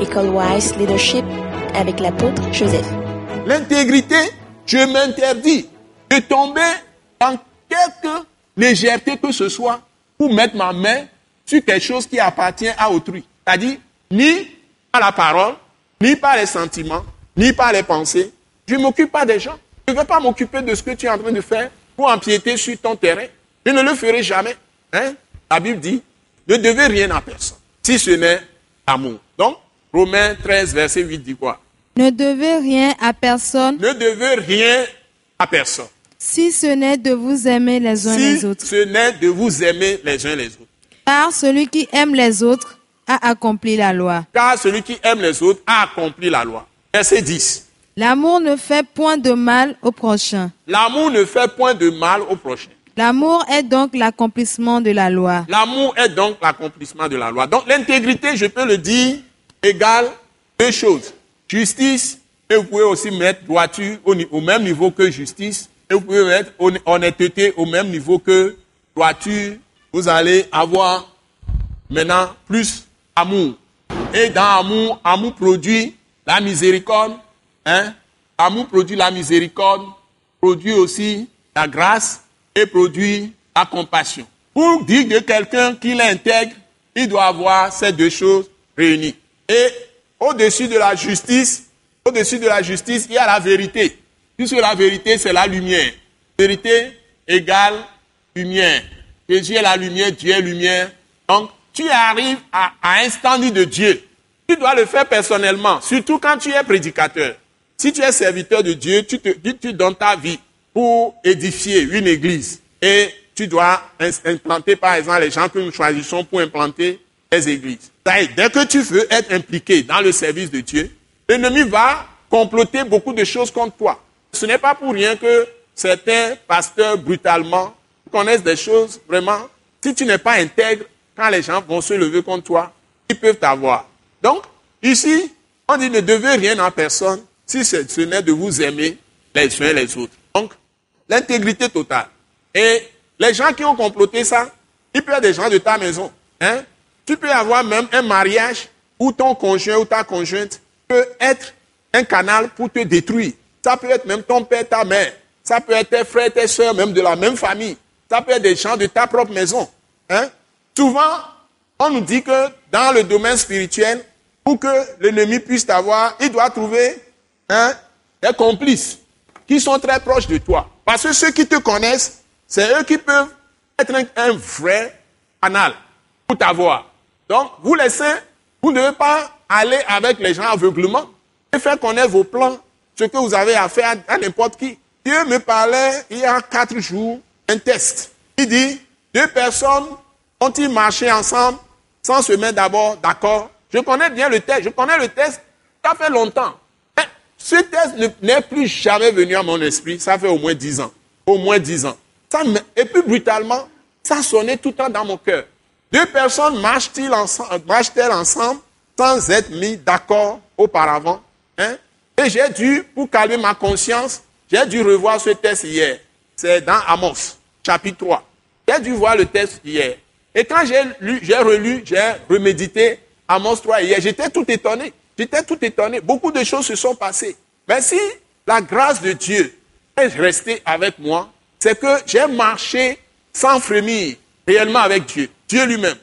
École Wise Leadership avec l'apôtre Joseph. L'intégrité, je m'interdis de tomber dans quelque légèreté que ce soit pour mettre ma main sur quelque chose qui appartient à autrui. C'est-à-dire, ni par la parole, ni par les sentiments, ni par les pensées. Je ne m'occupe pas des gens. Je ne vais pas m'occuper de ce que tu es en train de faire pour empiéter sur ton terrain. Je ne le ferai jamais. Hein? La Bible dit, ne devez rien à personne, si ce n'est l'amour. Donc, Romains 13, verset 8 dit quoi? Ne devez rien à personne Ne devez rien à personne. si ce n'est de vous aimer les uns Si les autres. ce n'est de vous aimer les uns les autres. Car celui qui aime les autres a accompli la loi. Car celui qui aime les autres a accompli la loi. Verset 10. L'amour ne fait point de mal au prochain. L'amour ne fait point de mal au prochain. L'amour est donc l'accomplissement de la loi. L'amour est donc l'accomplissement de la loi. Donc l'intégrité, je peux le dire, égale deux choses. Justice, et vous pouvez aussi mettre droiture au, même niveau que justice, et vous pouvez mettre hon- honnêteté au même niveau que droiture. Vous allez avoir maintenant plus amour. Et dans amour, amour produit la miséricorde. Hein? Amour produit la miséricorde, produit aussi la grâce et produit la compassion. Pour dire de quelqu'un qu'il intègre, il doit avoir ces deux choses réunies. Et au-dessus de la justice, au-dessus de la justice, il y a la vérité. Puisque la vérité, c'est la lumière. Vérité égale lumière. Jésus est la lumière, Dieu est lumière. Donc, tu arrives à, à un standard de Dieu. Tu dois le faire personnellement, surtout quand tu es prédicateur. Si tu es serviteur de Dieu, tu, te, tu, donnes ta vie pour édifier une église. Et tu dois implanter, par exemple, les gens que nous choisissons pour implanter les églises. Y Dès que tu veux être impliqué dans le service de Dieu, l'ennemi va comploter beaucoup de choses contre toi. Ce n'est pas pour rien que certains pasteurs brutalement connaissent des choses vraiment. Si tu n'es pas intègre, quand les gens vont se lever contre toi, ils peuvent t'avoir. Donc, ici, on dit ne devez rien à personne si ce n'est de vous aimer les uns les autres. Donc, l'intégrité totale. Et les gens qui ont comploté ça, ils peuvent être des gens de ta maison. Hein? Tu peux avoir même un mariage où ton conjoint ou ta conjointe peut être un canal pour te détruire. Ça peut être même ton père, ta mère. Ça peut être tes frères, tes soeurs, même de la même famille. Ça peut être des gens de ta propre maison. Hein? Souvent, on nous dit que dans le domaine spirituel, pour que l'ennemi puisse t'avoir, il doit trouver hein, des complices qui sont très proches de toi. Parce que ceux qui te connaissent, c'est eux qui peuvent être un, un vrai canal pour t'avoir. Donc, vous saints, vous ne devez pas aller avec les gens aveuglement et faire connaître vos plans, ce que vous avez à faire à, n'importe qui. Dieu me parlait il y a quatre jours, un test. Il dit, deux personnes ont-ils marché ensemble sans se mettre d'abord d'accord? Je connais bien le test, je connais le test, ça fait longtemps. Mais ce test ne- n'est plus jamais venu à mon esprit, ça fait au moins dix ans. Au moins dix ans. Et puis brutalement, ça sonnait tout le temps dans mon cœur. Deux personnes marchent-elles ensemble sans être mis d'accord auparavant hein? Et j'ai dû, pour calmer ma conscience, j'ai dû revoir ce test hier. C'est dans Amos, chapitre 3. J'ai dû voir le test hier. Et quand j'ai lu, j'ai relu, j'ai remédité Amos 3 hier, j'étais tout étonné. J'étais tout étonné. Beaucoup de choses se sont passées. Mais si la grâce de Dieu est restée avec moi, c'est que j'ai marché sans frémir réellement avec Dieu, Dieu lui-même.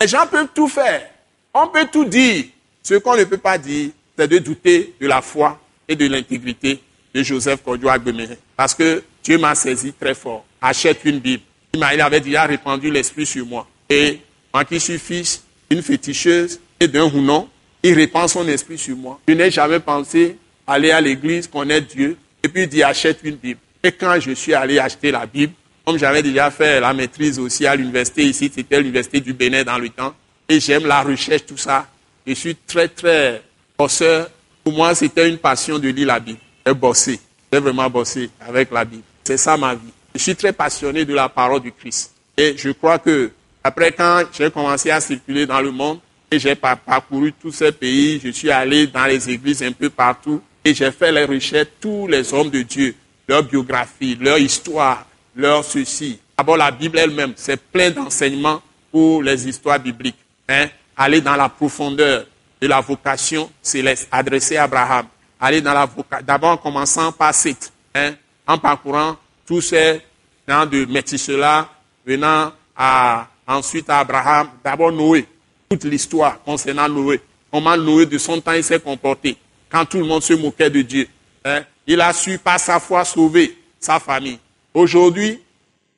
Les gens peuvent tout faire. On peut tout dire. Ce qu'on ne peut pas dire, c'est de douter de la foi et de l'intégrité de Joseph Kodjo Agbemere. Parce que Dieu m'a saisi très fort. Achète une Bible. Il il avait déjà répandu l'esprit sur moi. Et moi qui suis fils d'une féticheuse et d'un hounon, il répand son esprit sur moi. Je n'ai jamais pensé aller à l'église, connaître Dieu, et puis dire achète une Bible. Et quand je suis allé acheter la Bible, comme j'avais déjà fait la maîtrise aussi à l'université ici, c'était l'université du Bénin dans le temps, et j'aime la recherche, tout ça, je suis très, très bosseur. Pour moi, c'était une passion de lire la Bible. J'ai bossé, j'ai vraiment bossé avec la Bible. C'est ça ma vie. Je suis très passionné de la parole du Christ. Et je crois que, après, quand j'ai commencé à circuler dans le monde, et j'ai par- parcouru tous ces pays, je suis allé dans les églises un peu partout, et j'ai fait les recherches, tous les hommes de Dieu, leur biographie, leur histoire, leur ceci. D'abord, la Bible elle-même, c'est plein d'enseignements pour les histoires bibliques. Hein? Aller dans la profondeur de la vocation céleste adressée à Abraham. Aller dans la vocation, d'abord en commençant par Seth, hein, en parcourant tous ces gens de Métis-cela, venant à, ensuite à Abraham, d'abord Noé, toute l'histoire concernant Noé, comment Noé de son temps il s'est comporté, quand tout le monde se moquait de Dieu. Hein, il a su par sa foi sauver sa famille. Aujourd'hui,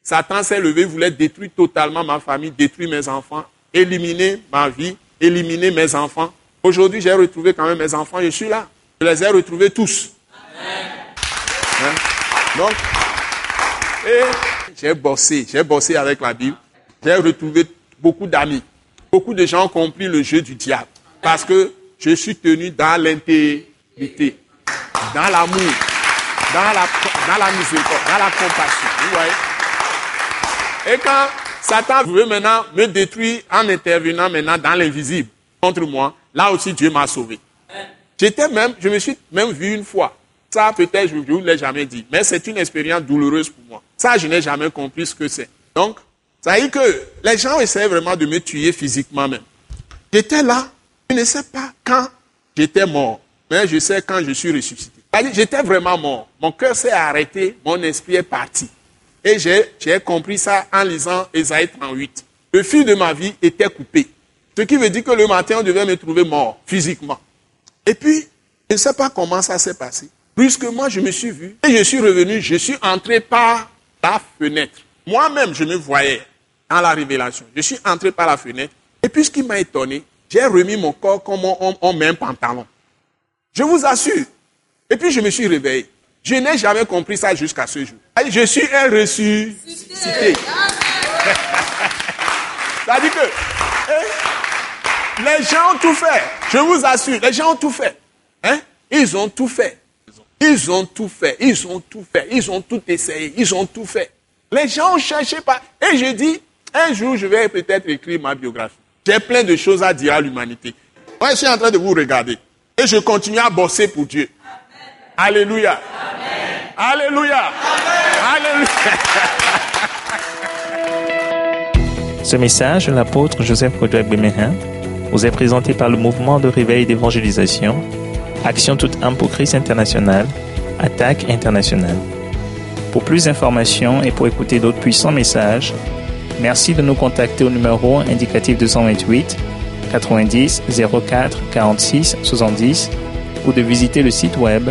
Satan s'est levé, voulait détruire totalement ma famille, détruire mes enfants, éliminer ma vie, éliminer mes enfants. Aujourd'hui, j'ai retrouvé quand même mes enfants, je suis là. Je les ai retrouvés tous. Hein? Donc, j'ai bossé, j'ai bossé avec la Bible. J'ai retrouvé beaucoup d'amis. Beaucoup de gens ont compris le jeu du diable. Parce que je suis tenu dans l'intégrité, dans l'amour, dans la, miséricorde, dans la compassion. Vous voyez et quand Satan veut maintenant me détruire en intervenant maintenant dans l'invisible contre moi, là aussi Dieu m'a sauvé. J'étais même, je me suis même vu une fois. Ça, peut-être, je ne vous l'ai jamais dit. Mais c'est une expérience douloureuse pour moi. Ça, je n'ai jamais compris ce que c'est. Donc, ça veut dire que les gens essaient vraiment de me tuer physiquement même. J'étais là, je ne sais pas quand j'étais mort, mais je sais quand je suis ressuscité. J'étais vraiment mort. Mon cœur s'est arrêté, mon esprit est parti. Et j'ai compris ça en lisant Esaïe 38. Le fil de ma vie était coupé. Ce qui veut dire que le matin, on devait me trouver mort, physiquement. Et puis, je ne sais pas comment ça s'est passé. Moi, je me suis vu et je suis revenu, je suis entré par la fenêtre. Moi-même, je me voyais dans la révélation. Je suis entré par la fenêtre. Et puis, ce qui m'a étonné, j'ai remis mon corps comme on met un pantalon. Je vous assure. Et puis, je me suis réveillé. Je n'ai jamais compris ça jusqu'à ce jour. Je suis un ressuscité. C'est-à-dire que eh, les gens ont tout fait. Je vous assure, les gens ont tout fait. Hein? Ils ont tout fait. Ils ont tout fait. Ils ont tout fait. Ils ont tout essayé. Ils ont tout fait. Les gens ont cherché pas. Et je dis, un jour, je vais peut-être écrire ma biographie. J'ai plein de choses à dire à l'humanité. Moi, je suis en train de vous regarder. Et je continue à bosser pour Dieu. Alléluia. Alléluia. Alléluia. Ce message de l'apôtre Joseph Kodouak Bemehin vous est présenté par le mouvement de réveil d'évangélisation, Action toute âme pour Christ international, Attaque internationale. Pour plus d'informations et pour écouter d'autres puissants messages, merci de nous contacter au numéro indicatif 228 90 04 46 70 ou de visiter le site web